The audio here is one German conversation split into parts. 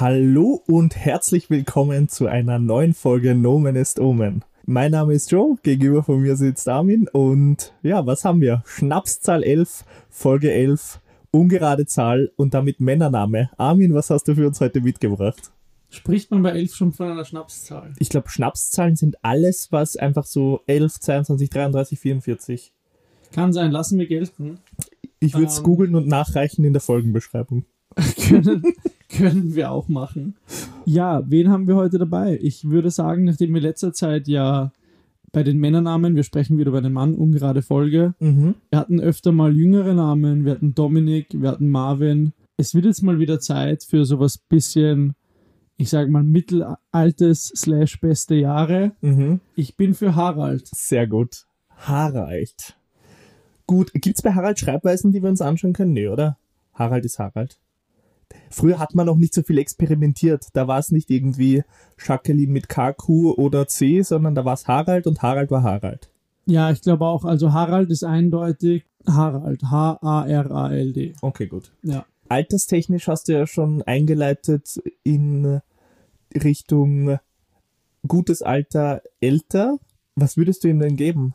Hallo und herzlich willkommen zu einer neuen Folge Nomen ist Omen. Mein Name ist Joe, gegenüber von mir sitzt Armin und ja, was haben wir? Schnapszahl 11, Folge 11, ungerade Zahl und damit Männername. Armin, was hast du für uns heute mitgebracht? Spricht man bei 11 schon von einer Schnapszahl? Ich glaube, Schnapszahlen sind alles, was einfach so 11, 22, 33, 44. Kann sein, lassen wir gelten. Ich würde es Ähm. googeln und nachreichen in der Folgenbeschreibung. können, können wir auch machen. Ja, wen haben wir heute dabei? Ich würde sagen, nachdem wir letzter Zeit ja bei den Männernamen, wir sprechen wieder bei den Mann, ungerade Folge. Mhm. Wir hatten öfter mal jüngere Namen, wir hatten Dominik, wir hatten Marvin. Es wird jetzt mal wieder Zeit für sowas bisschen, ich sag mal, mittelaltes slash beste Jahre. Mhm. Ich bin für Harald. Sehr gut. Harald. Gut, gibt es bei Harald Schreibweisen, die wir uns anschauen können? Nee, oder? Harald ist Harald. Früher hat man noch nicht so viel experimentiert. Da war es nicht irgendwie Jacqueline mit KQ oder C, sondern da war es Harald und Harald war Harald. Ja, ich glaube auch, also Harald ist eindeutig Harald. H-A-R-A-L-D. Okay, gut. Ja. Alterstechnisch hast du ja schon eingeleitet in Richtung gutes Alter älter. Was würdest du ihm denn geben?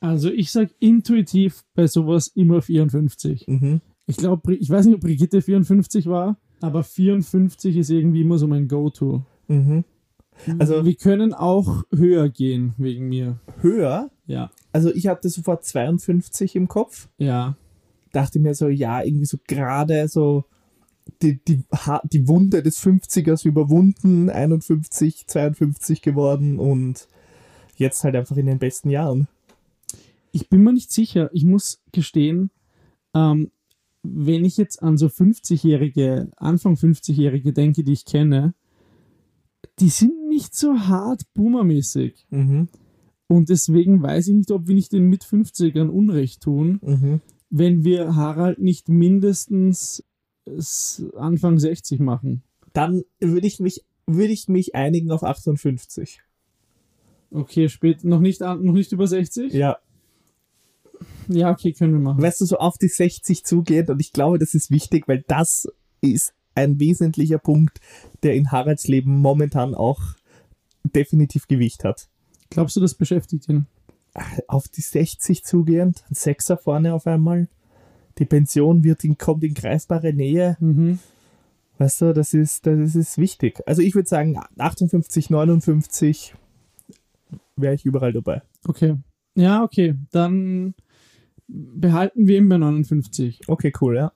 Also ich sag intuitiv bei sowas immer 54. Mhm. Ich glaube, ich weiß nicht, ob Brigitte 54 war, aber 54 ist irgendwie immer so mein Go-To. Mhm. Also- wir können auch höher gehen wegen mir. Höher? Ja. Also ich hatte sofort 52 im Kopf. Ja. dachte mir so, ja, irgendwie so gerade so die, die, die Wunde des 50ers überwunden, 51, 52 geworden und jetzt halt einfach in den besten Jahren. Ich bin mir nicht sicher. Ich muss gestehen, ähm, wenn ich jetzt an so 50-Jährige, Anfang 50-Jährige denke, die ich kenne, die sind nicht so hart boomermäßig. Mhm, Und deswegen weiß ich nicht, ob wir nicht den mit 50ern Unrecht tun, mhm. wenn wir Harald nicht mindestens Anfang 60 machen. Dann würde ich mich, würde ich mich einigen auf 58. Okay, spät, noch nicht, noch nicht über 60? Ja, Ja, okay, können wir machen. weißt du, so auf die 60 zugehend und ich glaube, das ist wichtig, weil das ist ein wesentlicher Punkt, der in Haralds Leben momentan auch definitiv Gewicht hat. Glaubst du, das beschäftigt ihn? auf die 60 zugehend, ein Sechser vorne auf einmal. Die Pension wird in, kommt in greifbare Nähe. Mhm. Weißt du, das ist, das ist wichtig. Also ich würde sagen, 58, 59 wäre ich überall dabei. Okay. Ja, okay. Dann behalten wir ihn bei 59. Okay, cool, ja.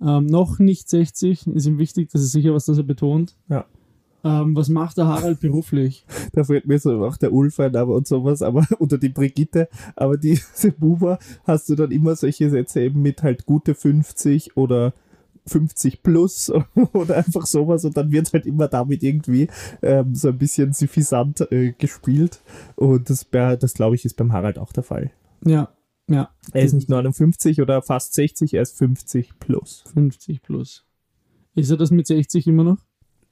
Ähm, noch nicht 60. Ist ihm wichtig, das ist sicher was, das er betont. Ja. Ähm, was macht der Harald beruflich? Da fällt mir so auch der Ulf ein aber und sowas, aber oder die Brigitte, aber diese Buber hast du dann immer solche Sätze eben mit halt gute 50 oder 50 plus oder einfach sowas und dann wird halt immer damit irgendwie ähm, so ein bisschen suffisant äh, gespielt und das, bei- das glaube ich ist beim Harald auch der Fall. Ja, ja. Er ist nicht 59 oder fast 60, er ist 50 plus. 50 plus. Ist er das mit 60 immer noch?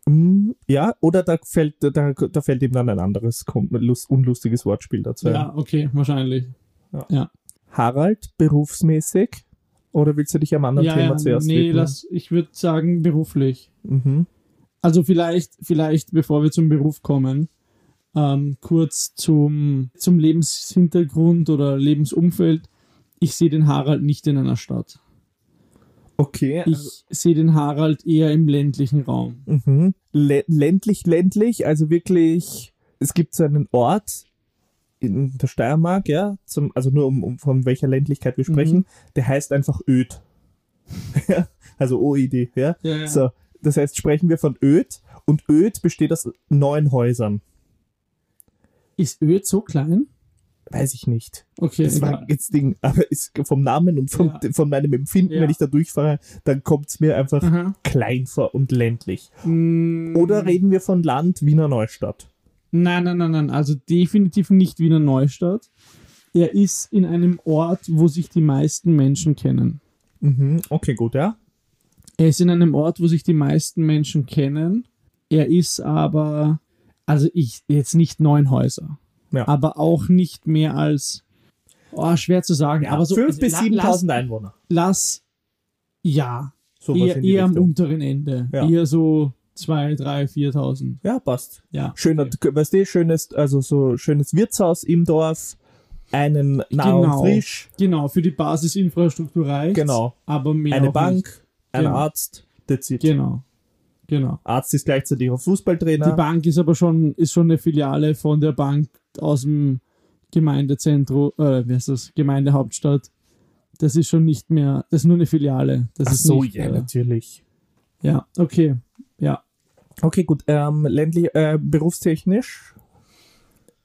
Mm, Ja, oder da fällt, da, da fällt ihm dann ein anderes unlustiges Wortspiel dazu. Ja, okay, wahrscheinlich. Harald, berufsmäßig? Oder willst du dich am anderen Ja, Thema ja, zuerst nee, widmen? lass, ich würde sagen beruflich. Mhm. Also vielleicht, vielleicht, bevor wir zum Beruf kommen, ähm, kurz zum, zum Lebenshintergrund oder Lebensumfeld. Ich sehe den Harald nicht in einer Stadt. Okay. Ich sehe den Harald eher im ländlichen Raum. Mhm. Lä- Ländlich, ländlich, also wirklich, es gibt so einen Ort in der Steiermark, ja, zum, also nur um, um von welcher Ländlichkeit wir sprechen, Mhm. der heißt einfach Öd. Also OID, ja. Ja, ja. So, das heißt, sprechen wir von Öd und Öd besteht aus neun Häusern. Ist Öd so klein? Weiß ich nicht. Okay, Das war jetzt Ding, aber ist vom Namen und vom, Ja. von meinem Empfinden, Ja. wenn ich da durchfahre, dann kommt es mir einfach Aha. klein vor und ländlich. Mm, Oder reden wir von Land Wiener Neustadt? Nein, nein, nein, nein. Also definitiv nicht Wiener Neustadt. Er ist in einem Ort, wo sich die meisten Menschen kennen. Mhm, okay, gut, ja. Er ist in einem Ort, wo sich die meisten Menschen kennen. Er ist aber, also ich, jetzt nicht neun Häuser. Ja. Aber auch nicht mehr als, oh, schwer zu sagen. aber so, 5.000 bis la- 7.000 Einwohner. Lass, ja, Sowas eher, eher am unteren Ende. Ja. Eher so 2, 3, 4.000. Ja, passt. Ja. Schöner, okay. weißt du, schönes, also so schönes Wirtshaus im Dorf, einen nah Genau. frisch, Genau, für die Basisinfrastruktur reicht. Genau. Aber mehr eine Bank, ein Genau. Arzt, that's it. Nicht. Genau. Genau. Arzt ist gleichzeitig auch Fußballtrainer. Die Bank ist aber schon, ist schon eine Filiale von der Bank aus dem Gemeindezentrum, äh, wie heißt das? Gemeindehauptstadt. Das ist schon nicht mehr, das ist nur eine Filiale. Das Ach ist so, nicht, ja, äh, natürlich. ja, okay. Ja. Okay, gut. Ähm, ländlich, äh, berufstechnisch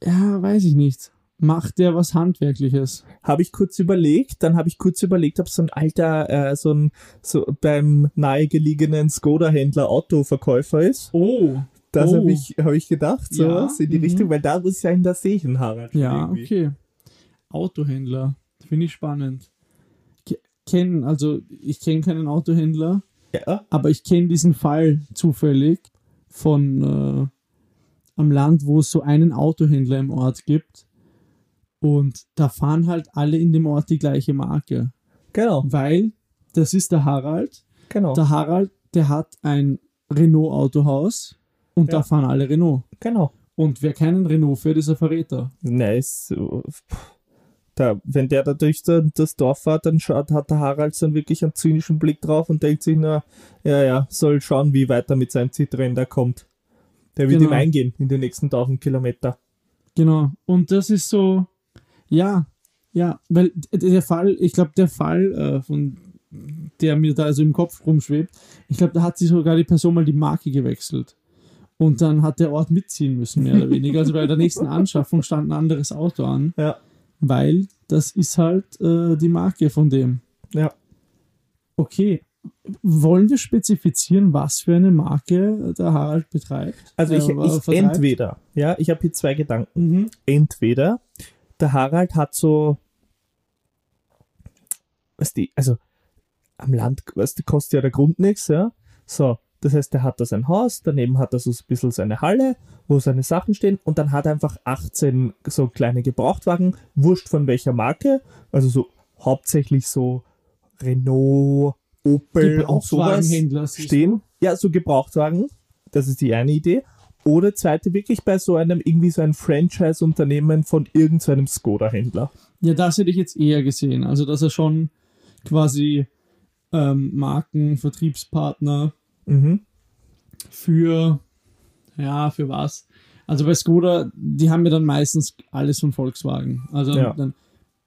Ja, weiß ich nicht. Macht der was Handwerkliches? habe ich kurz überlegt, dann habe ich kurz überlegt, ob so ein alter, äh, so ein, so beim nahegelegenen Skoda-Händler Autoverkäufer ist. Oh. Das Oh. habe ich, hab ich gedacht, Ja, sowas in die mhm. Richtung, weil da muss ich sagen, da sehe ich einen Harald. Ja, irgendwie. okay. Autohändler. Finde ich spannend. Ke- Kenn, also ich kenne keinen Autohändler, Ja, aber ich kenne diesen Fall zufällig von äh, am Land, wo es so einen Autohändler im Ort gibt. Und da fahren halt alle in dem Ort die gleiche Marke. genau, Weil das ist der Harald. genau, Der Harald, der hat ein Renault-Autohaus und Ja. da fahren alle Renault. genau. Und wer keinen Renault fährt, ist ein Verräter. Nice. Da, wenn der da durch das Dorf fährt, dann schaut, hat der Harald so wirklich einen zynischen Blick drauf und denkt sich nur, ja, ja, soll schauen, wie weit er mit seinem Citroën da kommt. Der wird Genau. ihm eingehen in die nächsten 1000 Kilometer. Genau. Und das ist so, ja, ja, weil der Fall, ich glaube, der Fall, äh, von der mir da so im Kopf rumschwebt, ich glaube, da hat sich sogar die Person mal die Marke gewechselt. Und dann hat der Ort mitziehen müssen, mehr oder weniger. Also bei der nächsten Anschaffung stand ein anderes Auto an, Ja, weil das ist halt äh, die Marke von dem. ja. Okay. Wollen wir spezifizieren, was für eine Marke der Harald betreibt? Also ich, Äh, ich entweder, ja, ich habe hier zwei Gedanken. Mhm. Entweder der Harald hat so, was die, also am Land, weißt du, kostet ja der Grund nichts, ja. So, das heißt, der hat da sein Haus, daneben hat er so ein bisschen seine Halle, wo seine Sachen stehen und dann hat er einfach 18 so kleine Gebrauchtwagen, wurscht von welcher Marke, also so hauptsächlich so Renault, Opel und sowas stehen. Ja, so Gebrauchtwagen, das ist die eine Idee. Oder zweite, wirklich bei so einem, irgendwie so ein Franchise-Unternehmen von irgendeinem Skoda-Händler. Ja, das hätte ich jetzt eher gesehen. Also, dass er schon quasi ähm, Marken, Vertriebspartner Mhm. für, ja, für was? Also bei Skoda, die haben ja dann meistens alles von Volkswagen. Also Ja. dann,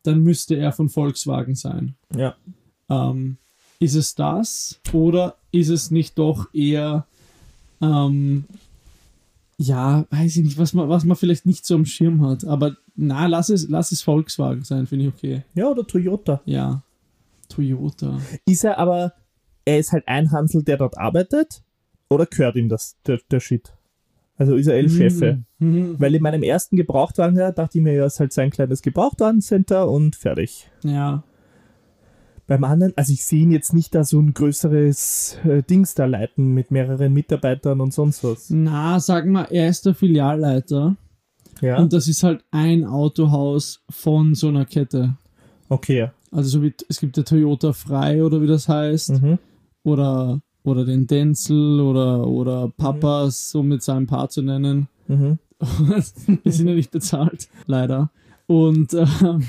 dann müsste er von Volkswagen sein. Ja. Ähm, ist es das oder ist es nicht doch eher, ähm, ja, weiß ich nicht, was man, was man vielleicht nicht so am Schirm hat. Aber na, lass es, lass es Volkswagen sein, finde ich okay. Ja, oder Toyota. Ja. Toyota. Ist er aber, er ist halt ein Hansel, der dort arbeitet? Oder gehört ihm das, der, der Shit? Also ist er El Chefe? Mhm. Weil in meinem ersten Gebrauchtwagen ja, dachte ich mir, ja, ist halt sein kleines Gebrauchtwagencenter und fertig. Ja. Beim anderen, also ich sehe ihn jetzt nicht da so ein größeres äh, Dings da leiten mit mehreren Mitarbeitern und sonst was. Na, sag mal, er ist der Filialleiter. Ja, Und das ist halt ein Autohaus von so einer Kette. okay. Also so wie es gibt der Toyota Frei oder wie das heißt. Mhm. Oder, oder den Denzel oder, oder Papas, so mit seinem Paar zu nennen. Mhm. Wir sind ja nicht bezahlt, leider. Und ähm,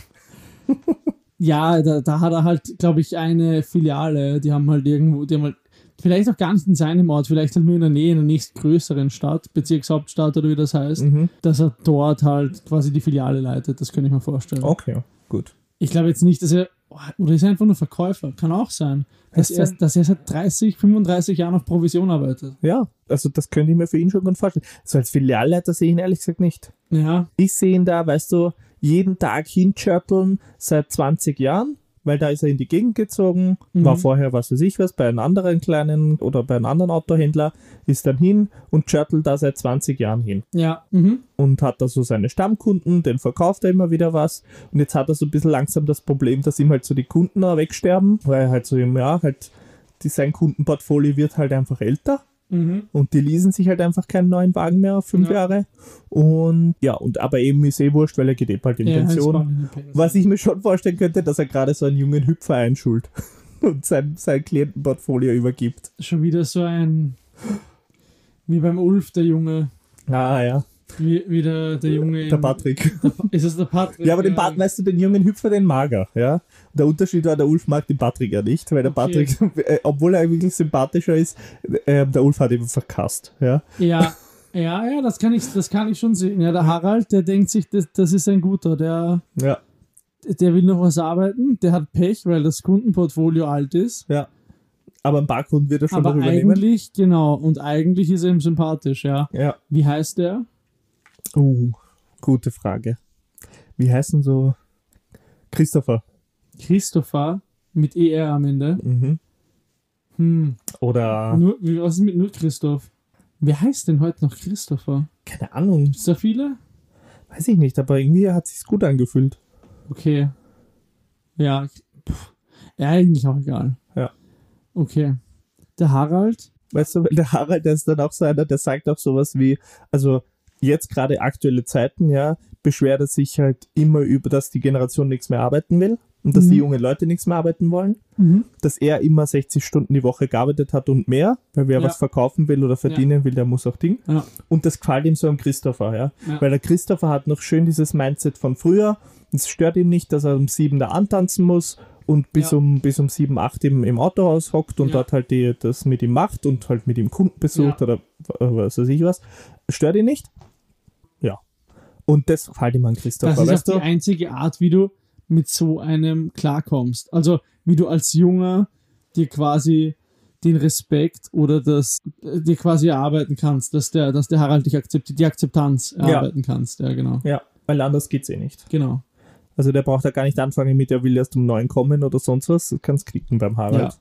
ja, da, da hat er halt, glaube ich, eine Filiale. Die haben halt irgendwo, die haben halt, vielleicht auch gar nicht in seinem Ort, vielleicht halt nur in der Nähe, in der nächstgrößeren Stadt, Bezirkshauptstadt oder wie das heißt, Mhm. dass er dort halt quasi die Filiale leitet. Das könnte ich mir vorstellen. Okay, gut. Ich glaube jetzt nicht, dass er, oder ist er einfach nur Verkäufer? Kann auch sein. Dass er, dass er seit 30, 35 Jahren auf Provision arbeitet. Ja, also das könnte ich mir für ihn schon gut vorstellen. So als Filialleiter sehe ich ihn ehrlich gesagt nicht. Ja, Ich sehe ihn da, weißt du, jeden Tag hinchirteln seit 20 Jahren, weil da ist er in die Gegend gezogen, Mhm. war vorher, was weiß ich was, bei einem anderen kleinen oder bei einem anderen Autohändler, ist dann hin und chirtelt da seit 20 Jahren hin. ja, mhm. und hat da so seine Stammkunden, den verkauft er immer wieder was. Und jetzt hat er so ein bisschen langsam das Problem, dass ihm halt so die Kunden wegsterben, weil er halt so im Jahr halt die, sein Kundenportfolio wird halt einfach älter Mhm. und die leasen sich halt einfach keinen neuen Wagen mehr auf fünf Ja. Jahre. Und ja, und aber eben ist eh wurscht, weil er geht eh bald in Ja, Pension. Was ich mir schon vorstellen könnte, dass er gerade so einen jungen Hüpfer einschult und sein, sein Klientenportfolio übergibt. Schon wieder so ein. Wie beim Ulf, der Junge. Ah, ja. Wie, wie der, der Junge. Der Patrick. Der, ist es der Patrick? Ja, aber den Pat, weißt du, den jungen Hüpfer, den mag er, ja. Der Unterschied war, der Ulf mag den Patrick ja nicht, weil der Okay. Patrick, äh, obwohl er wirklich sympathischer ist, äh, der Ulf hat ihn verkasst, ja. Ja, ja, ja, das kann ich, das kann ich schon sehen. Ja, der Harald, der denkt sich, das, das ist ein guter, der, Ja, der will noch was arbeiten, der hat Pech, weil das Kundenportfolio alt ist. ja. Aber ein paar Kunden wird er schon aber noch übernehmen. eigentlich, genau, und eigentlich ist er ihm sympathisch, ja. Ja. Wie heißt der? Uh, gute Frage. Wie heißen so Christopher? Christopher mit ER am Ende. Mhm. Hm. Oder, Nur, wie- was ist mit nur Christoph? Wer heißt denn heute noch Christopher? keine Ahnung, Ist da viele? weiß ich nicht, aber irgendwie hat sich's gut angefühlt. Okay. Ja, pff. ja, eigentlich auch egal. Ja. Okay. Der Harald, Weißt du, der Harald, der ist dann auch so einer, der sagt auch sowas wie, also jetzt gerade aktuelle Zeiten, ja, beschwert er sich halt immer über, dass die Generation nichts mehr arbeiten will und dass Mhm. die jungen Leute nichts mehr arbeiten wollen, dass er immer 60 Stunden die Woche gearbeitet hat und mehr, weil wer Ja. was verkaufen will oder verdienen will, der muss auch Ding. Ja. Und das gefällt ihm so am Christopher, ja. Ja. Weil der Christopher hat noch schön dieses Mindset von früher. Es stört ihm nicht, dass er um sieben da antanzen muss und bis Ja. um bis um sieben, acht im, im Autohaus hockt und Ja. dort halt die, das mit ihm macht und halt mit ihm Kunden besucht Ja. oder äh, was weiß ich was. Stört ihn nicht. Ja. Und das gefällt ihm an das Christopher, ist auch weißt die du? einzige Art, wie du mit so einem klarkommst. Also, wie du als Junger dir quasi den Respekt oder das äh, dir quasi erarbeiten kannst, dass der, dass der Harald dich akzeptiert, die Akzeptanz erarbeiten kannst. Ja, genau. Ja, weil anders geht's eh nicht. Genau. Also der braucht ja gar nicht anfangen mit, er will erst um neun kommen oder sonst was. Du kannst klicken beim Harald.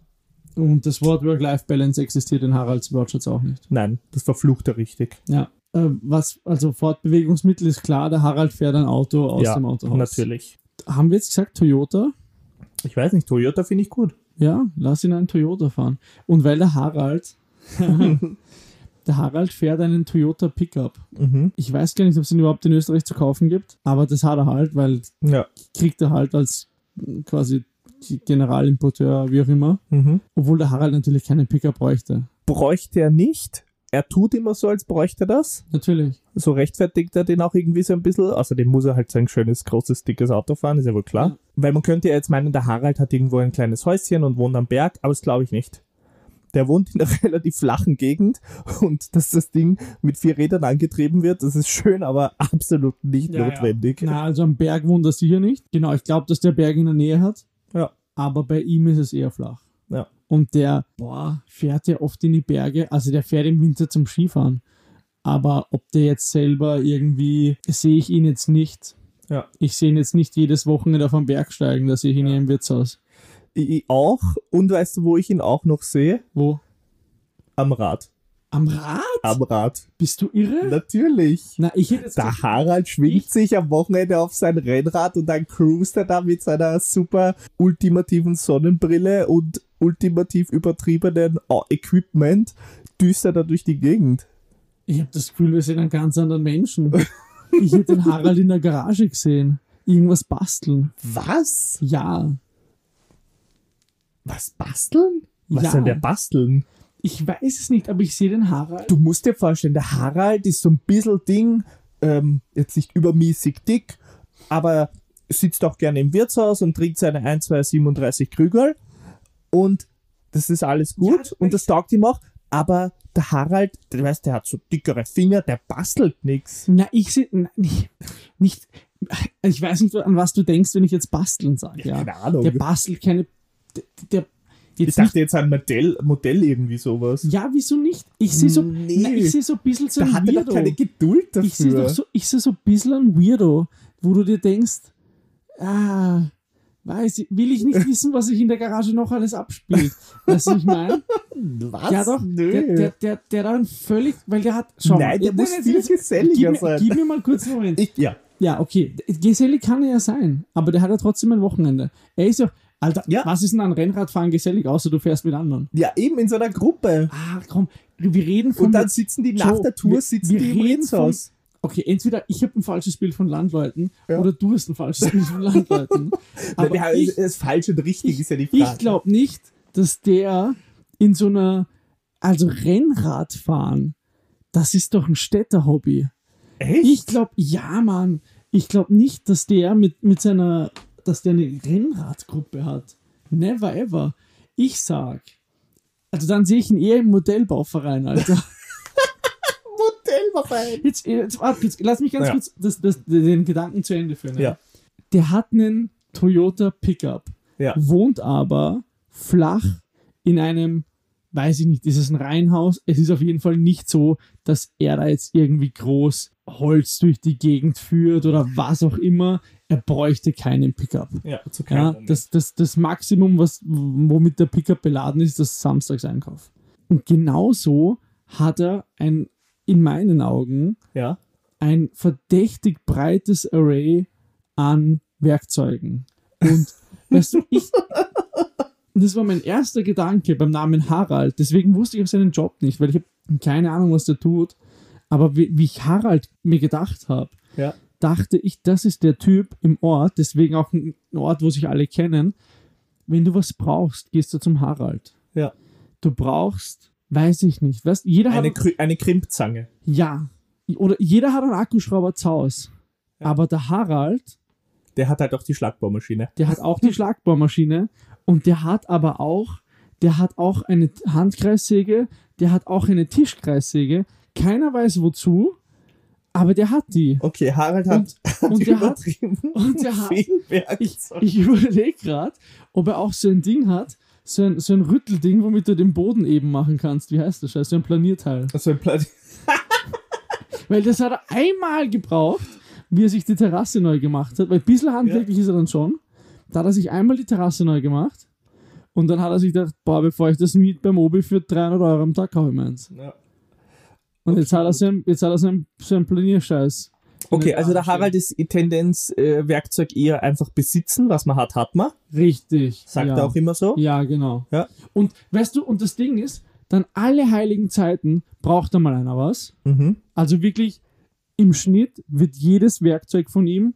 Ja. Und das Wort Work-Life-Balance existiert in Haralds Wortschatz auch nicht. Nein, das verflucht er richtig. Ja. Äh, was, also Fortbewegungsmittel ist klar, der Harald fährt ein Auto aus ja, dem Autohaus. natürlich. Haben wir jetzt gesagt Toyota? Ich weiß nicht, Toyota finde ich gut. Ja, lass ihn einen Toyota fahren. Und weil der Harald, der Harald fährt einen Toyota Pickup. Mhm. Ich weiß gar nicht, ob es ihn überhaupt in Österreich zu kaufen gibt, aber das hat er halt, weil Ja. kriegt er halt als quasi Generalimporteur, wie auch immer. Mhm. Obwohl der Harald natürlich keinen Pickup bräuchte. Bräuchte er nicht. Er tut immer so, als bräuchte er das. Natürlich. So rechtfertigt er den auch irgendwie so ein bisschen. Außerdem muss er halt sein schönes, großes, dickes Auto fahren, ist ja wohl klar. Ja. Weil man könnte ja jetzt meinen, der Harald hat irgendwo ein kleines Häuschen und wohnt am Berg, aber das glaube ich nicht. Der wohnt in einer relativ flachen Gegend und dass das Ding mit vier Rädern angetrieben wird, das ist schön, aber absolut nicht Ja, ja. notwendig. Na, also am Berg wohnt er sicher nicht. Genau, ich glaube, dass der Berg in der Nähe hat. Ja. Aber bei ihm ist es eher flach. Ja. Und der, boah, fährt ja oft in die Berge. Also der fährt im Winter zum Skifahren. Aber ob der jetzt selber irgendwie, sehe ich ihn jetzt nicht. Ja. Ich sehe ihn jetzt nicht jedes Wochenende auf den Berg steigen, da sehe ich ihn ja. im Wirtshaus. Ich ich auch. Und weißt du, wo ich ihn auch noch sehe? Wo? Am Rad. Am Rad? Am Rad. Bist du irre? Natürlich. Na, ich hätte jetzt Der Harald schwingt Ich- sich am Wochenende auf sein Rennrad und dann cruist er da mit seiner super ultimativen Sonnenbrille und ultimativ übertriebenen äh, Equipment düst er da durch die Gegend. Ich habe das Gefühl, wir sind einen ganz anderen Menschen. ich hätte den Harald in der Garage gesehen. Irgendwas basteln. Was? Ja. Was basteln? Was Ja. soll der basteln? Ich weiß es nicht, aber ich sehe den Harald. Du musst dir vorstellen, der Harald ist so ein bisschen Ding, ähm, jetzt nicht übermäßig dick, aber sitzt auch gerne im Wirtshaus und trinkt seine 1, 2, 37 Krügel und das ist alles gut Ja, und das taugt ihm auch, aber der Harald, du weißt, der hat so dickere Finger, der bastelt nichts. Na, ich sehe nicht, nicht. Ich weiß nicht, an was du denkst, wenn ich jetzt basteln sage. Ja, Keine Ahnung. Der bastelt keine. Der, der Ich jetzt dachte jetzt ein Modell, Modell irgendwie sowas. nicht, ja, wieso nicht? Ich sehe so, Nee. na, ich sehe so ein bisschen so Da ein hat er Weirdo. keine Geduld dafür. ich sehe doch so, ich sehe so ein bisschen ein Weirdo, wo du dir denkst, ah, weiß ich, will ich nicht wissen, was sich in der Garage noch alles abspielt. Weißt du, was ich meine? Was? Ja, doch. Nö. Der, der, der, der dann völlig, weil der hat. Schau Nein, der muss viel geselliger gib sein. Gib mir mal kurz einen Moment. ich, ja. Ja, okay. Gesellig kann er ja sein, aber der hat ja trotzdem ein Wochenende. Er ist ja. Alter, Ja. was ist denn an Rennradfahren gesellig, außer du fährst mit anderen? ja, eben in so einer Gruppe. Ah, komm, wir reden von. Und dann sitzen die nach Joe, der Tour wir- sitzen wir die im reden von- Wirtshaus. Okay, entweder ich habe ein falsches Bild von Landleuten Ja. oder du hast ein falsches Bild von Landleuten. Aber haben, ich, das falsch und richtig ich, ist ja die Frage. ich glaube nicht, dass der in so einer. Also Rennradfahren, Das ist doch ein Städterhobby. Echt? Ich glaube, ja, Mann. Ich glaube nicht, dass der mit, mit seiner, dass der eine Rennradgruppe hat. Never ever. Ich sag, also dann sehe ich ihn eher im Modellbauverein, Alter. Modellverein. Jetzt, jetzt, warte, jetzt lass mich ganz Ja. kurz das, das, den Gedanken zu Ende führen. Ja. Der hat einen Toyota Pickup, Ja. wohnt aber flach in einem, weiß ich nicht, ist es ein Reihenhaus? Es ist auf jeden Fall nicht so, dass er da jetzt irgendwie groß Holz durch die Gegend führt oder was auch immer. Er bräuchte keinen Pickup. Ja, zu Ja, keinem. das, das, das Maximum, was, womit der Pickup beladen ist, das Samstagseinkauf. Und genauso hat er ein, in meinen Augen, ja. ein verdächtig breites Array an Werkzeugen. Und weißt du, ich. Das war mein erster Gedanke beim Namen Harald. Deswegen wusste ich auch seinen Job nicht, weil ich habe keine Ahnung, was der tut. Aber wie, wie ich Harald mir gedacht habe, Ja. dachte ich, das ist der Typ im Ort, deswegen auch ein Ort, wo sich alle kennen. Wenn du was brauchst, gehst du zum Harald. Ja. Du brauchst, weiß ich nicht, weißt, jeder Eine, hat Krü- eine Krimpzange. ja oder jeder hat einen Akkuschrauber zu Hause. Ja. Aber der Harald, Der hat halt auch die Schlagbaumaschine. der hat auch die Schlagbohrmaschine und der hat aber auch, der hat auch eine Handkreissäge, der hat auch eine Tischkreissäge. Keiner weiß wozu, aber der hat die. Okay, Harald hat, Und, hat und der hat, und der hat- ich, ich überlege gerade, ob er auch so ein Ding hat, so ein, so ein Rüttelding, womit du den Boden eben machen kannst. Wie heißt das? Scheiße? So ein Planierteil. Also ein Pla- Weil das hat er einmal gebraucht, wie er sich die Terrasse neu gemacht hat. Weil ein bisschen handwerklich ist er dann schon. Da hat er sich einmal die Terrasse neu gemacht. Und dann hat er sich gedacht, boah, bevor ich das Miet beim Obi für 300 Euro am Tag kaufe ich meins. Ja. Und jetzt hat er so ein, jetzt hat er so ein, so ein Planierscheiß. Okay, also der. Harald ist die Tendenz, äh, Werkzeug eher einfach besitzen, was man hat, hat man. Richtig. Sagt ja. er auch immer so. Ja, genau. Ja. Und weißt du, und das Ding ist, dann alle heiligen Zeiten braucht da mal einer was. Mhm. Also wirklich im Schnitt wird jedes Werkzeug von ihm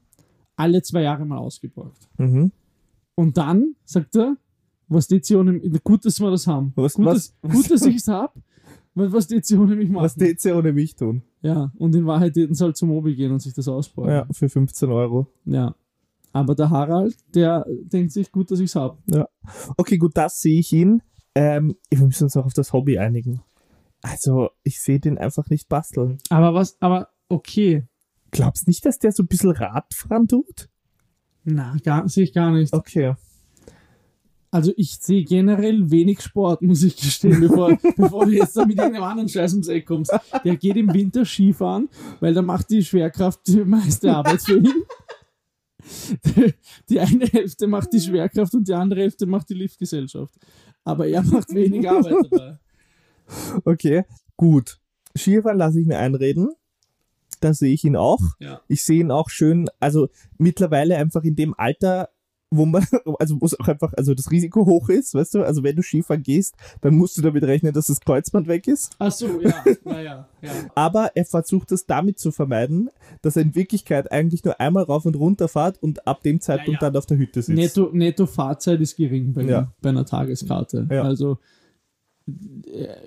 alle zwei Jahre mal ausgeborgt. Mhm. Und dann sagt er, was die Zion, gut, dass wir das haben. Was- gut, was- dass, gut, dass ich es habe, was die Zion nämlich machen. Was sie ohne mich tun? Ja, und in Wahrheit hätten sie halt zum Obi gehen und sich das ausbauen. Ja, für 15 Euro. ja. Aber der Harald, der denkt sich, gut, dass ich es habe. Okay, gut, das sehe ich ihn. Ähm, wir müssen uns auch auf das Hobby einigen. Also, ich sehe den einfach nicht basteln. Aber was, aber okay. Glaubst nicht, dass der so ein bisschen Radfahren tut? Na, gar, sehe ich gar nicht. Okay. Also ich sehe generell wenig Sport, muss ich gestehen, bevor, bevor du jetzt da mit irgendeinem anderen Scheiß ums Eck kommst. Der geht im Winter Skifahren, weil da macht die Schwerkraft die meiste Arbeit für ihn. Die, eine Hälfte macht die Schwerkraft und die andere Hälfte macht die Liftgesellschaft. Aber er macht wenig Arbeit dabei. Okay, gut. Skifahren lasse ich mir einreden. Da sehe ich ihn auch. Ja. Ich sehe ihn auch schön, also mittlerweile einfach in dem Alter, wo man, also wo es auch einfach, also das Risiko hoch ist, weißt du, also wenn du Skifahren gehst, dann musst du damit rechnen, dass das Kreuzband weg ist. Ach so, ja, naja, ja. Aber er versucht es damit zu vermeiden, dass er in Wirklichkeit eigentlich nur einmal rauf und runter fährt und ab dem Zeitpunkt Ja, ja. dann auf der Hütte sitzt. Netto, netto Fahrzeit ist gering bei, Ja. bei einer Tageskarte. Ja. Also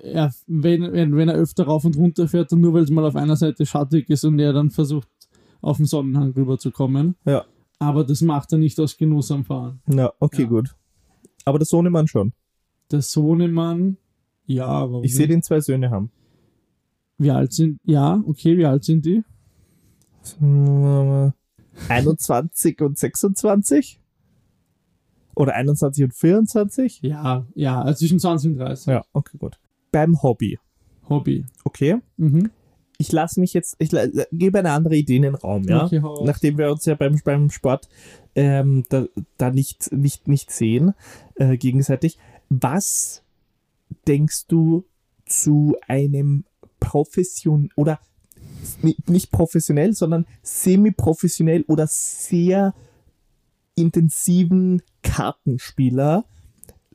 er, wenn, wenn, wenn er öfter rauf und runter fährt, dann nur weil es mal auf einer Seite schattig ist und er dann versucht, auf den Sonnenhang rüberzukommen. Ja. Aber das macht er nicht aus Genuss am Fahren. Ja, okay, Ja. gut. Aber der Sohnemann schon. Der Sohnemann, ja, aber Ich sehe den zwei Söhne haben. wie alt sind, ja, okay, wie alt sind die? 21 und 26? Oder 21 und 24? Ja, ja, also zwischen 20 und 30. Ja, okay, gut. Beim Hobby. Hobby. Okay. Mhm. Ich lasse mich jetzt, ich gebe eine andere Idee in den Raum, ja. Okay. Nachdem wir uns ja beim, beim Sport ähm, da, da nicht, nicht, nicht sehen, äh, gegenseitig. Was denkst du zu einem Profession oder ni- nicht professionell, sondern semi-professionell oder sehr intensiven Kartenspieler,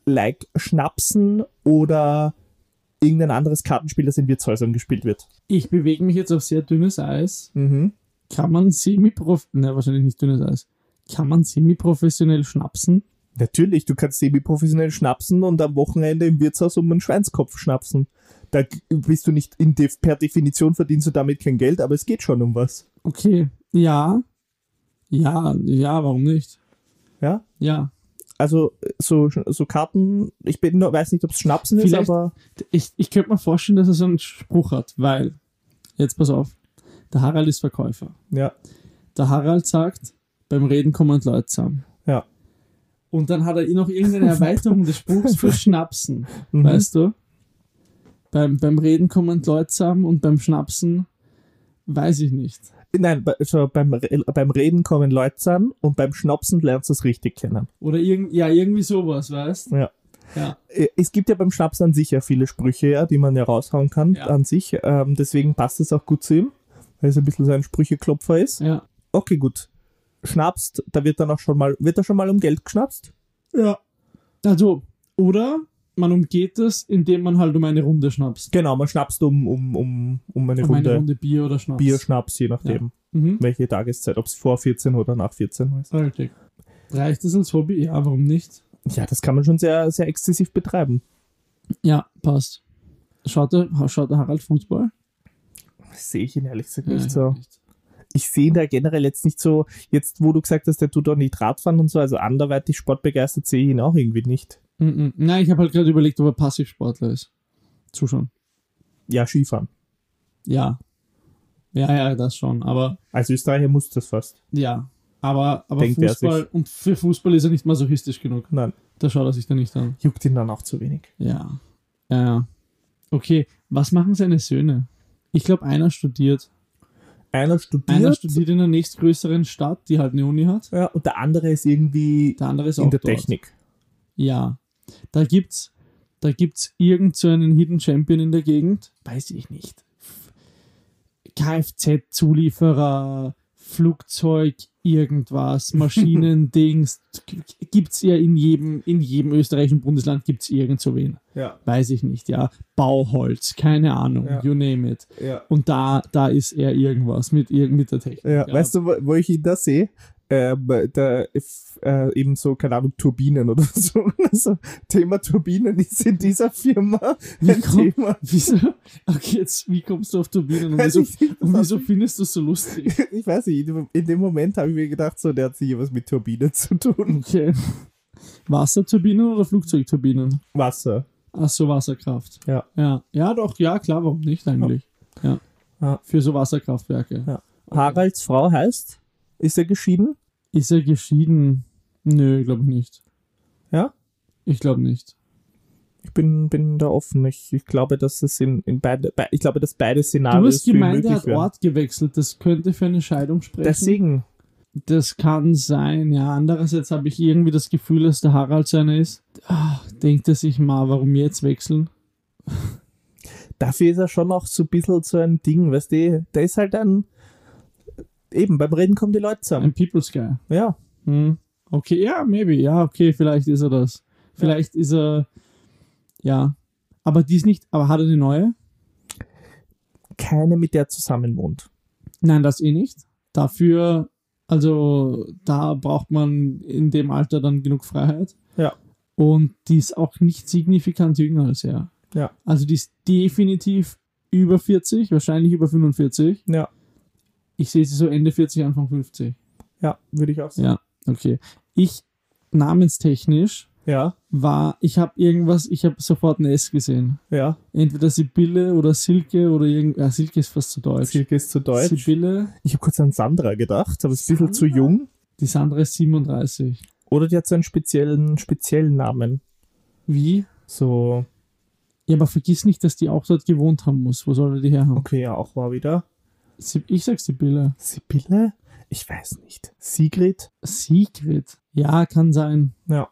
like Schnapsen oder irgendein anderes Kartenspiel, das in Wirtshäusern gespielt wird? Ich bewege mich jetzt auf sehr dünnes Eis. Mhm. Kann man semi-prof... Ne, wahrscheinlich nicht dünnes Eis. Kann man semi-professionell schnapsen? Natürlich, du kannst semi-professionell schnapsen und am Wochenende im Wirtshaus um einen Schweinskopf schnapsen. Da bist du nicht, in def per Definition verdienst du damit kein Geld, aber es geht schon um was. Okay. Ja. Ja, ja, warum nicht? Ja? Ja. Also so, so Karten, ich bin nur, weiß nicht, ob es Schnapsen ist, Vielleicht- aber Ich, ich könnte mir vorstellen, dass er so einen Spruch hat, weil, jetzt pass auf, der Harald ist Verkäufer. ja, Der Harald sagt, beim Reden kommen Leute zusammen. ja. Und dann hat er noch irgendeine Erweiterung des Spruchs für Schnapsen. Mhm. Weißt du? Beim, beim Reden kommen Leute zusammen und beim Schnapsen weiß ich nicht. Nein, bei- so beim, beim Reden kommen Leute an und beim Schnapsen lernst du es richtig kennen. Oder irgend, ja, irgendwie sowas, weißt Ja. Ja. Äh, Es gibt ja beim Schnapsen an sich ja viele Sprüche, ja, die man ja raushauen kann Ja. an sich. Ähm, deswegen passt es auch gut zu ihm, weil es ein bisschen so ein Sprücheklopfer ist. Ja. Okay, gut. Schnapst, da wird dann auch schon mal, wird da schon mal um Geld geschnapst? Ja. Also, oder man umgeht es, indem man halt um eine Runde schnapst. Genau, man schnapst um, um, um, um eine um Runde, eine Runde Bier oder Schnaps. Bier, Schnaps, je nachdem, Mhm. welche Tageszeit, ob es vor 14 oder nach 14 ist. Richtig. Reicht das als Hobby? Ja, warum nicht? Ja, das kann man schon sehr, sehr exzessiv betreiben. Ja, passt. Schaut der, schaut der Harald Fußball? Sehe ich ihn ehrlich gesagt Ja, nicht ich so. nicht. ich sehe ihn da generell jetzt nicht so, jetzt wo du gesagt hast, der tut auch nicht Radfahren und so, also anderweitig sportbegeistert sehe ich ihn auch irgendwie nicht. Mhm. Nein, ich habe halt gerade überlegt, ob er Passivsportler ist. Zuschauen. Ja, Skifahren. Ja. Ja, ja, das schon. Aber Als Österreicher muss das fast. ja. Aber, aber Denkt er Fußball, und für Fußball ist er nicht masochistisch genug. Nein, Da schaut er sich da nicht an. juckt ihn dann auch zu wenig. Ja. Ja, ja. Okay, was machen seine Söhne? Ich glaube, einer studiert. Einer studiert, Einer studiert in der nächstgrößeren Stadt, die halt eine Uni hat. ja, und der andere ist irgendwie Der andere ist auch in der dort. Technik. Ja. Da gibt's, da gibt's irgend so einen Hidden Champion in der Gegend. Weiß ich nicht. Kfz-Zulieferer, Flugzeug, irgendwas, Maschinendings. gibt's ja in jedem, in jedem österreichischen Bundesland gibt's irgend so wen. Ja, Weiß ich nicht, ja. Bauholz, keine Ahnung, Ja. you name it. ja. Und da, da ist er irgendwas mit, mit der Technik. Ja, weißt du, wo, wo ich ihn da sehe? Ähm, da äh, eben so, keine Ahnung, Turbinen oder so. Also, Thema Turbinen ist in dieser Firma Wie ein kommt- Thema. Wieso? Okay, jetzt, wie kommst du auf Turbinen und wieso, und wieso findest du es so lustig? Ich weiß nicht, in dem- Moment habe ich mir gedacht, so, der hat sicher was mit Turbinen zu tun. Okay. Wasserturbinen oder Flugzeugturbinen? Wasser. Ach so, Wasserkraft. Ja. Ja, ja doch, ja, klar, warum nicht eigentlich? Ja. Ja. Für so Wasserkraftwerke. Ja. Haralds Frau heißt? Ist er geschieden? Ist er geschieden? Nö, glaube ich nicht. Ja? Ich glaube nicht. Ich bin, bin da offen. Ich, ich glaube, dass es in, in beide, be, ich glaube, dass beide Du Szenarien hast gemeint, er hat wären. Ort gewechselt. Das könnte für eine Scheidung sprechen. Deswegen. Das kann sein, ja. Andererseits habe ich irgendwie das Gefühl, dass der Harald seiner ist. Ah, denkt er sich mal, warum jetzt wechseln? Dafür ist er schon auch so ein bisschen so ein Ding, weißt du, der ist halt ein, eben, beim Reden kommen die Leute zusammen. Ein People's Guy. Ja, Hm. Okay, ja, maybe. Ja, okay, vielleicht ist er das. Vielleicht ist er. Ja. Aber die ist nicht. Aber hat er eine neue? keine, mit der zusammen wohnt. Nein, das eh nicht. Dafür, also da braucht man in dem Alter dann genug Freiheit. Ja. Und die ist auch nicht signifikant jünger als er. Ja. Also die ist definitiv über 40, wahrscheinlich über 45. Ja, Ich sehe sie so Ende 40, Anfang 50. ja, würde ich auch sagen. Ja, okay. Ich, namenstechnisch, Ja, war, ich habe irgendwas, ich habe sofort ein S gesehen. ja, Entweder Sibylle oder Silke oder irgend, ja, Silke ist fast zu deutsch. Silke ist zu deutsch. Sibylle, Ich habe kurz an Sandra gedacht, aber ist ein bisschen zu jung. die Sandra ist 37. Oder die hat so einen speziellen, speziellen Namen. Wie? So, Ja, aber vergiss nicht, dass die auch dort gewohnt haben muss. Wo soll er die her haben? okay, ja, auch war wieder. Ich sag Sibylle. Sibylle? Ich weiß nicht. Sigrid? Sigrid. Ja, kann sein. Ja,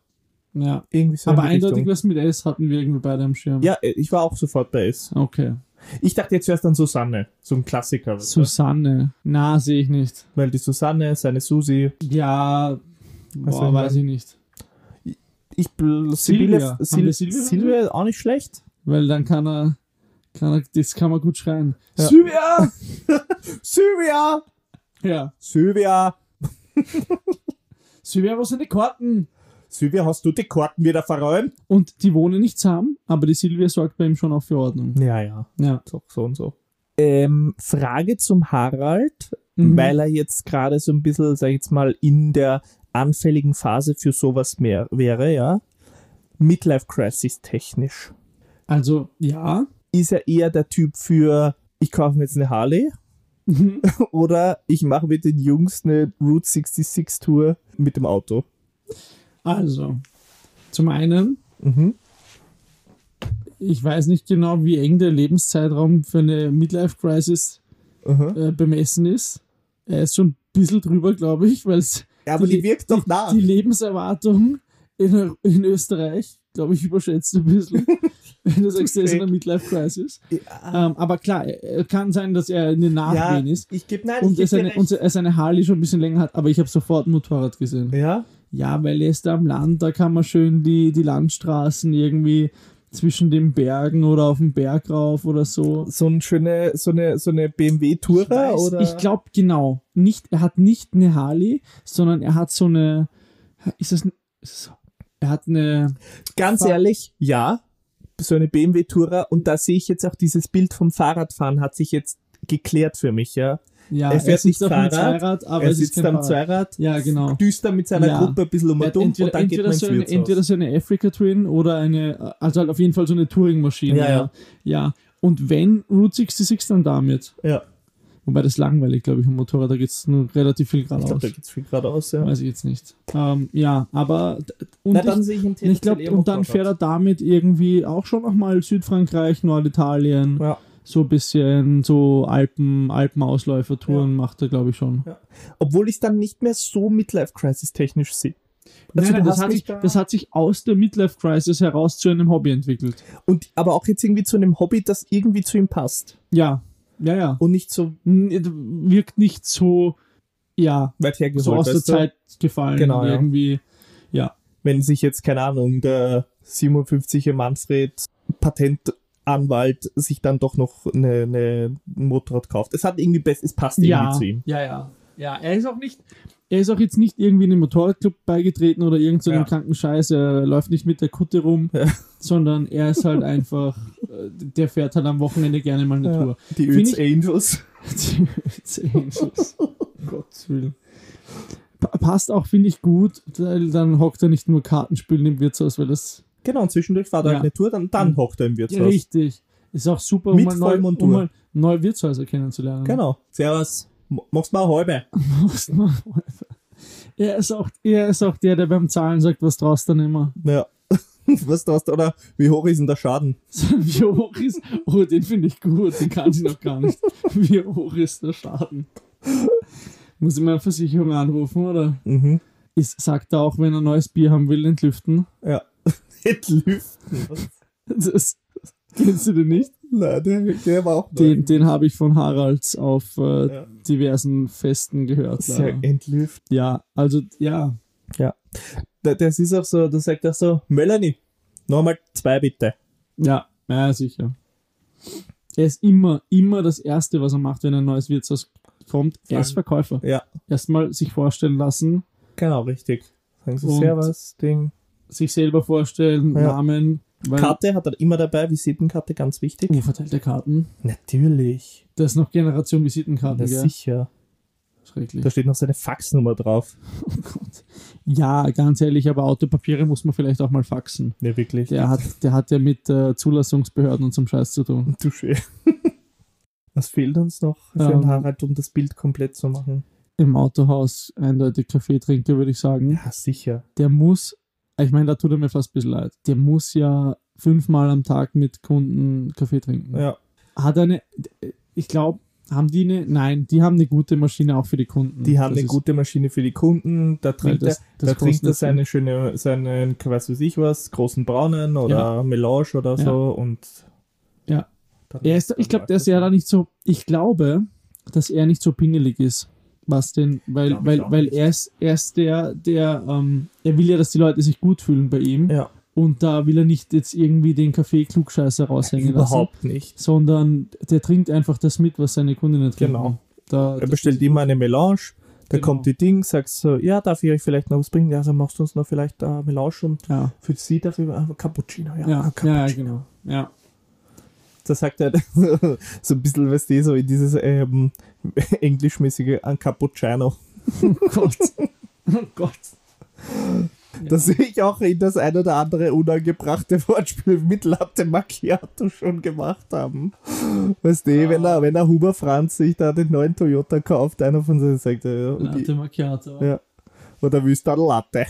Ja. irgendwie so aber eindeutig Richtung. was mit S hatten wir irgendwie beide am Schirm. Ja, ich war auch sofort bei S. Okay. Ich dachte jetzt zuerst an Susanne, so ein Klassiker. Susanne. Na, sehe ich nicht. Weil die Susanne, seine Susi. Ja, Was boah, ich weiß ich nicht. Ich, bl- Silvia. Sibylle, Haben Sil wir Silvia Silvia auch nicht schlecht. Weil dann kann er, kann er das kann man gut schreien. Ja. Sylvia! Sylvia! Ja. Sylvia! Sylvia, wo sind die Karten? Silvia, hast du die Karten wieder verräumt? Und die wohnen nicht zusammen, aber die Silvia sorgt bei ihm schon auch für Ordnung. Ja, ja. Ja. So, so und so. Ähm, Frage zum Harald, Mhm. weil er jetzt gerade so ein bisschen, sag ich jetzt mal, in der anfälligen Phase für sowas mehr wäre, ja. Midlife Crisis technisch. Also, ja. Ist er eher der Typ für, ich kaufe mir jetzt eine Harley Mhm. oder ich mache mit den Jungs eine Route 66 Tour mit dem Auto? Also, zum einen, Mhm. ich weiß nicht genau, wie eng der Lebenszeitraum für eine Midlife-Crisis Aha. äh, bemessen ist. Er ist schon ein bisschen drüber, glaube ich, weil es Ja, aber die, Die- wirkt doch nach. die Lebenserwartung in, in Österreich, glaube ich, überschätzt ein bisschen. Wenn du sagst, er ist in einer Midlife-Crisis. Ja, Ähm, aber klar, er- kann sein, dass er in den Nachwehen ist. ich gebe nein, Und ich er seine, und er seine Harley schon ein bisschen länger hat, aber ich habe sofort ein Motorrad gesehen. Ja, Ja, weil er ist da am Land, da kann man schön die, die Landstraßen irgendwie zwischen den Bergen oder auf den Berg rauf oder so. so, ein schöne, so eine, so eine BMW Tourer weiß, oder? Ich glaube genau. Nicht, er hat nicht eine Harley, sondern er hat so eine. Ist das, ein- ist das? Er hat eine. Ganz Fahr- ehrlich, ja, so eine BMW Tourer und da sehe ich jetzt auch dieses Bild vom Fahrradfahren hat sich jetzt geklärt für mich, ja. Ja, Er fährt sitzt nicht Fahrrad, Zweirad, aber er es ist sitzt am. Zweirad, Ja, genau. düster mit seiner Ja. Gruppe ein bisschen um Er und entweder, und dann geht man ins so eine, entweder so eine Africa Twin oder eine, also halt auf jeden Fall so eine Touring-Maschine. Ja, ja. ja. Und wenn Route 66 dann damit. Ja, Wobei das langweilig, glaube ich, am Motorrad, da geht es nur relativ viel ich glaube, geradeaus. da geht's viel geradeaus, ja. Weiß ich jetzt nicht. Ähm, ja, aber und Na, ich, dann sehe ich und ich glaube, und dann fährt er damit irgendwie auch schon nochmal Südfrankreich, Norditalien, Ja. so ein bisschen so Alpen, Alpenausläufer-Touren macht er, glaube ich, schon. Obwohl ich es dann nicht mehr so Midlife-Crisis technisch sehe. Also Nein, nein, das, hat sich, da- das hat sich aus der Midlife-Crisis heraus zu einem Hobby entwickelt. Und aber auch jetzt irgendwie zu einem Hobby, das irgendwie zu ihm passt. Ja, ja, ja. Und nicht so N- Wirkt nicht so, ja, weit hergeholt. so aus der? Zeit gefallen. Genau, ja. irgendwie, ja. Wenn sich jetzt, keine Ahnung, der 57er Manfred Patentanwalt sich dann doch noch eine, eine ein Motorrad kauft. Es hat irgendwie best, es passt irgendwie Ja, zu ihm. ja, ja. Ja, er ist auch nicht, er ist auch jetzt nicht irgendwie in einem Motorradclub beigetreten oder irgendeinem Ja. kranken Scheiß, er läuft nicht mit der Kutte rum, Ja. sondern er ist halt einfach, äh, der fährt halt am Wochenende gerne mal eine Ja. Tour. Die ich- Angels. Die Angels. um Gottes Willen. Pa- Passt auch, finde ich, gut, weil dann hockt er nicht nur Kartenspielen im Wirtshaus, weil das Genau, und zwischendurch fahrt er Ja. halt eine Tour, dann, dann hockt er im Wirtshaus. richtig ist auch super, um Mit mal, neu, um mal neue Wirtshäuser kennenzulernen. Genau. Servus. Machst mal eine halbe. Muss man- Er ist, auch, er ist auch der, der beim Zahlen sagt, was draus dann immer. Ja. Was da oder wie hoch ist denn der Schaden? Wie hoch ist. Oh, den finde ich gut, den kann ich noch gar nicht. Wie hoch ist der Schaden? Muss ich mal eine Versicherung anrufen, oder? Mhm. Ist, sagt er auch, wenn er neues Bier haben will, entlüften? Ja. Entlüften. Das, kennst du den nicht? Nein, der, der war auch Den, den habe ich von Haralds auf äh, Ja. diversen Festen gehört. Sehr leider. entlüftet. Ja, also, ja. Da- Das ist auch so, da sagt er so, Melanie, nochmal zwei bitte. Ja, ja, sicher. Er ist immer, immer das Erste, was er macht, wenn ein neues Wirtshaus kommt. Er ist Verkäufer. Ja, Erstmal sich vorstellen lassen, genau, richtig. Sagen Sie Servus, Ding. sich selber vorstellen, Ja. Namen. Weil, Karte hat er immer dabei, Visitenkarte, ganz wichtig. Oh, verteilte Karten. Natürlich. Das ist noch Generation Visitenkarten, gell? sicher. Schrecklich. Da steht noch seine Faxnummer drauf. Oh Gott. Ja, ganz ehrlich, aber Autopapiere muss man vielleicht auch mal faxen. Ne, wirklich. Der hat, der hat ja mit äh, Zulassungsbehörden und zum Scheiß zu tun. Touché. Was fehlt uns noch für Ähm. Harald, um das Bild komplett zu machen? Im Autohaus eindeutig Kaffeetrinker, würde ich sagen. Ja, sicher. der muss, ich meine, da tut er mir fast ein bisschen leid, der muss ja fünfmal am Tag mit Kunden Kaffee trinken. Ja. Hat er eine, ich glaube, haben die eine, nein, die haben eine gute Maschine auch für die Kunden. Die haben Das eine gute Maschine für die Kunden. Da trinkt das, er, da trinkt er seine schöne, seinen, was weiß ich was, großen Braunen oder Melange oder Ja. so und. Ja. Er ist, ich glaube, der ist ja da nicht so, ich glaube, dass er nicht so pingelig ist. Was denn, weil, weil, weil nicht. er ist, er ist der, der, ähm, er will ja, dass die Leute sich gut fühlen bei ihm. Ja, Und da will er nicht jetzt irgendwie den Kaffee-Klugscheißer raushängen lassen. überhaupt nicht. sondern der trinkt einfach das mit, was seine Kundinnen trinken. Genau. Da, Er bestellt immer eine Melange, Da Genau. kommt die Ding, sagst so, ja, darf ich euch vielleicht noch was bringen? Ja, dann machst du uns noch vielleicht da Melange und Ja, für sie darf ich ah, Cappuccino. Ja, ja, ah, ja, ja, Cappuccino. genau. Ja. Da sagt er so ein bisschen, weißt du, so in dieses ähm, englischmäßige an Cappuccino. Oh Gott. Oh Gott. Da sehe ich auch in das ein oder andere unangebrachte Wortspiel mit Latte Macchiato schon gemacht haben. Weißt du, wenn, er, wenn er Huber Franz sich da den neuen Toyota kauft, einer von seinen sagt, ja, und Latte die- Macchiato. ja. oder willst du eine Latte?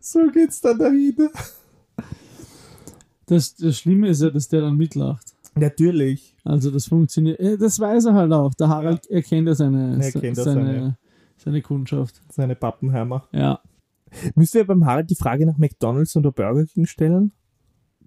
so geht's dann dahin. Das, das Schlimme ist ja, dass der dann mitlacht. Natürlich. Also das funktioniert. äh, Das weiß er halt auch. Der Harald erkennt ja seine, Er kennt ja seine, seine- seine Kundschaft. Seine Pappenheimer. Ja. Müssen wir beim Harald die Frage nach McDonalds oder Burger King stellen?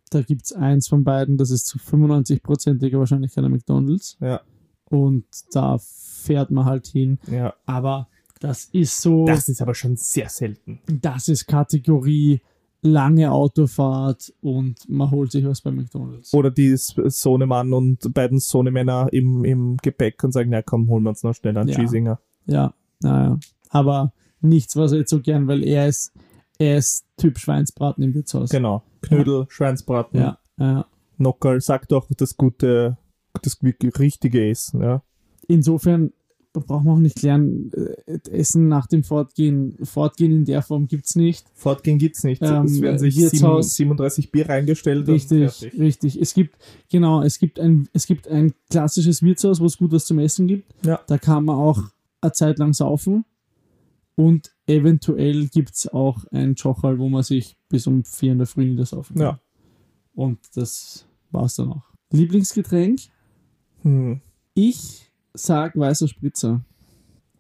Da gibt es eins von beiden, das ist zu 95%iger Wahrscheinlichkeit ein McDonalds. Ja. Und da fährt man halt hin. Ja. Aber das ist so, das, Das ist aber schon sehr selten. ist Kategorie lange Autofahrt und man holt sich was bei McDonalds. Oder die Sohnemann und beiden Sohnemänner im, im Gepäck und sagen, na komm, holen wir uns noch schnell einen Ja. Cheesinger. Ja, naja. Aber nichts, was er jetzt so gern, weil er ist, er ist Typ Schweinsbraten im Wirtshaus. Genau. Knödel, Schweinsbraten, Ja, ja. Nockerl, sag doch das gute, das wirklich richtige Essen, ja. Insofern braucht man auch nicht lernen, äh, Essen nach dem Fortgehen. Fortgehen in der Form gibt es nicht. Fortgehen gibt's nicht. Ähm, es werden sich sieben, 37 Bier reingestellt Richtig, richtig. Es gibt, genau, es gibt ein, es gibt ein klassisches Wirtshaus, wo es gut was zum Essen gibt. Ja. Da kann man auch eine Zeit lang saufen. Und eventuell gibt es auch ein Jochal, wo man sich bis um vier in der Früh niedersaufen kann. Ja. Und das war's dann auch. Lieblingsgetränk? Hm. Ich sag weißer Spritzer.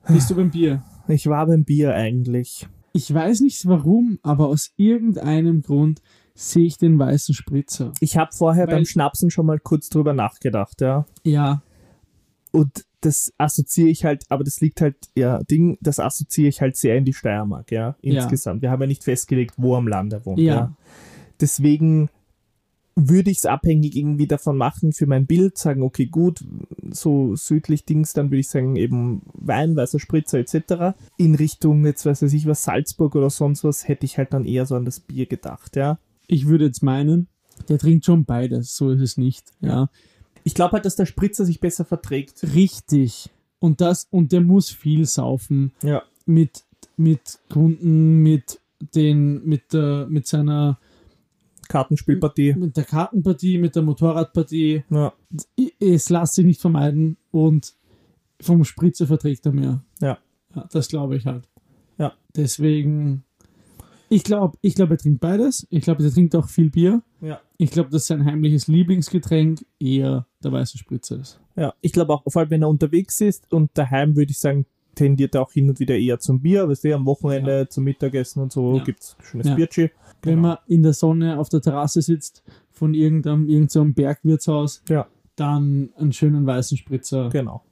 Bist du beim Bier? Ich war beim Bier eigentlich. Ich weiß nicht warum, aber aus irgendeinem Grund sehe ich den weißen Spritzer. Ich habe vorher Weil- beim Schnapsen schon mal kurz drüber nachgedacht, ja. Ja, Und das assoziiere ich halt, aber das liegt halt, ja, Ding, das assoziiere ich halt sehr in die Steiermark, ja, Ja. insgesamt. Wir haben ja nicht festgelegt, wo am Land er wohnt, ja. ja, Deswegen würde ich es abhängig irgendwie davon machen für mein Bild, sagen, okay, gut, so südlich Dings, dann würde ich sagen, eben Wein, weißer Spritzer etc. In Richtung, jetzt weiß ich was, Salzburg oder sonst was, hätte ich halt dann eher so an das Bier gedacht, ja. ich würde jetzt meinen, der trinkt schon beides, so ist es nicht. Ja, Ich glaube halt, dass der Spritzer sich besser verträgt. richtig. Und das, und der muss viel saufen Ja. mit, mit Kunden, mit den, mit der, mit seiner, Kartenspielpartie. mit der Kartenpartie, mit der Motorradpartie. Ja. Es lässt sich nicht vermeiden und vom Spritzer verträgt er mehr. Ja. ja das glaube ich halt. Ja. Deswegen, ich glaube, ich glaube, er trinkt beides. Ich glaube, er trinkt auch viel Bier. Ja. Ich glaube, dass sein heimliches Lieblingsgetränk eher der weiße Spritzer ist. Ja, ich glaube auch, vor allem wenn er unterwegs ist und daheim würde ich sagen, tendiert er auch hin und wieder eher zum Bier, weißt du, am Wochenende zum Mittagessen und so Ja. gibt es schönes Ja. Bierchen. Wenn Genau. man in der Sonne auf der Terrasse sitzt von irgendeinem, irgendeinem Bergwirtshaus, Ja. dann einen schönen weißen Spritzer. Genau.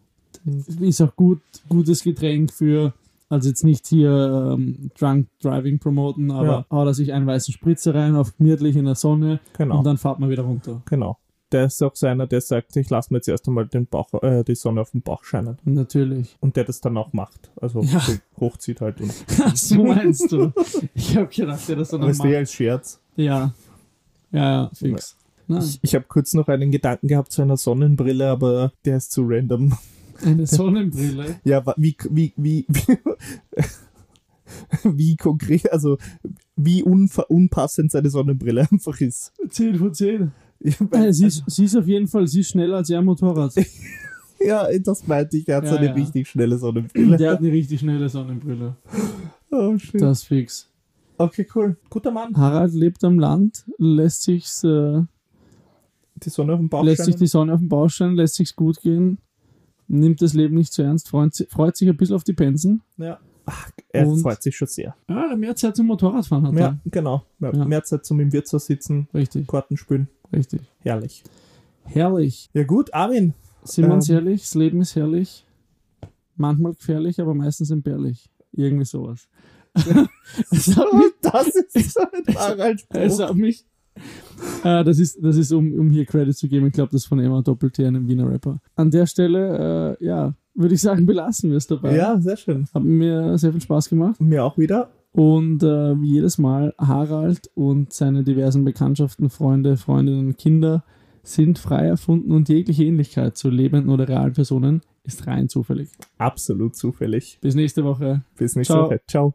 Ist auch gut, gutes Getränk für, also jetzt nicht hier ähm, Drunk Driving promoten, aber Ja. haut er sich einen weißen Spritzer rein, auf gemütlich in der Sonne Genau. und dann fährt man wieder runter. genau. Der ist auch so einer, der sagt, ich lasse mir jetzt erst einmal den Bauch, äh, die Sonne auf den Bauch scheinen. Natürlich. Und der das dann auch macht. Also Ja. so hochzieht halt. Und so meinst du. Ich habe gedacht, der das dann weißt macht. als Scherz. Ja. Ja, ja, fix. Nein, Ich, ich habe kurz noch einen Gedanken gehabt zu einer Sonnenbrille, aber der ist zu random. eine Sonnenbrille. Ja, wie, wie, wie, wie, wie konkret, also wie unpassend seine Sonnenbrille einfach ist. 10 von 10. Mein, sie, ist, sie ist auf jeden Fall, sie ist schneller als er am Motorrad. ja, das meinte ich, der hat Ja, so eine ja. richtig schnelle Sonnenbrille. Der hat eine richtig schnelle Sonnenbrille. Oh, shit. Das fix. Okay, cool. Guter Mann. Harald lebt am Land, lässt sich's, äh, Die Sonne auf dem Bauch lässt sich die Sonne auf den Bauch scheinen, lässt sich's gut gehen, nimmt das Leben nicht zu ernst, freut, freut sich ein bisschen auf die Pensen. Ja. Ach, er Und- freut sich schon sehr. Ja, mehr Zeit zum Motorradfahren hat Ja, genau. Ja, Ja. Mehr Zeit zum im Wirtshaus sitzen, er. Richtig, Karten spielen. Richtig. Herrlich. Herrlich. Ja gut, Armin. Sind wir uns Ähm. ehrlich, das Leben ist herrlich. Manchmal gefährlich, aber meistens entbehrlich. Irgendwie sowas. es, hat mich, Das ist so ein es hat mich Äh, das ist, das ist um, um hier Credit zu geben, ich glaube, das ist von Emma Doppelt-T, einem Wiener Rapper. An der Stelle, äh, ja, würde ich sagen, belassen wir es dabei. Ja, sehr schön. Hat mir sehr viel Spaß gemacht. Mir auch wieder. Und äh, wie jedes Mal, Harald und seine diversen Bekanntschaften, Freunde, Freundinnen, Kinder sind frei erfunden und jegliche Ähnlichkeit zu lebenden oder realen Personen ist rein zufällig. Absolut zufällig. Bis nächste Woche. Bis nächste Ciao. Woche. Ciao.